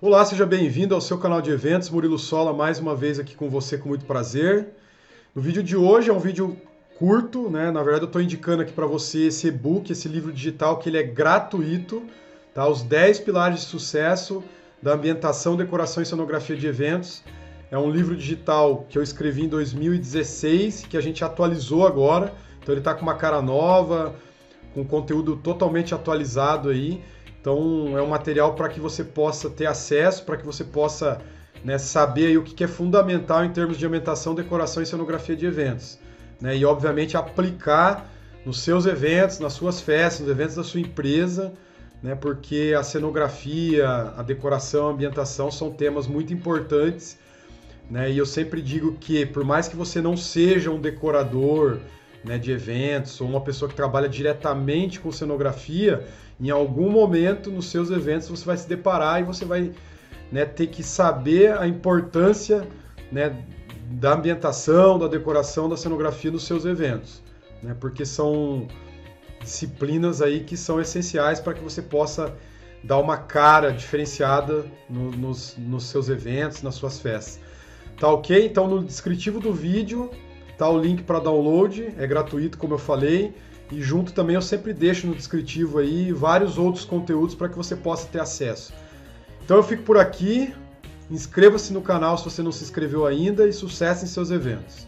Olá, seja bem-vindo ao seu canal de eventos. Murilo Sola, mais uma vez aqui com você com muito prazer. No vídeo de hoje é um vídeo curto, né? Na verdade, eu estou indicando aqui para você esse e-book, esse livro digital, que ele é gratuito, tá? Os 10 pilares de sucesso da ambientação, decoração e cenografia de eventos. É um livro digital que eu escrevi em 2016, que a gente atualizou agora. Então ele está com uma cara nova, com conteúdo totalmente atualizado aí. Então é um material para que você possa ter acesso, para que você possa né, saber o que é fundamental em termos de ambientação, decoração e cenografia de eventos. Né? E obviamente aplicar nos seus eventos, nas suas festas, nos eventos da sua empresa, né? porque a cenografia, a decoração, a ambientação são temas muito importantes. Né? E eu sempre digo que por mais que você não seja um decorador, né, de eventos ou uma pessoa que trabalha diretamente com cenografia, em algum momento nos seus eventos você vai se deparar e você vai né, ter que saber a importância né, da ambientação, da decoração, da cenografia nos seus eventos, né, porque são disciplinas aí que são essenciais para que você possa dar uma cara diferenciada no, nos, nos seus eventos, nas suas festas. Tá ok? Então no descritivo do vídeo Tá o link para download, é gratuito, como eu falei. E junto também eu sempre deixo no descritivo aí vários outros conteúdos para que você possa ter acesso. Então eu fico por aqui. Inscreva-se no canal se você não se inscreveu ainda e sucesso em seus eventos.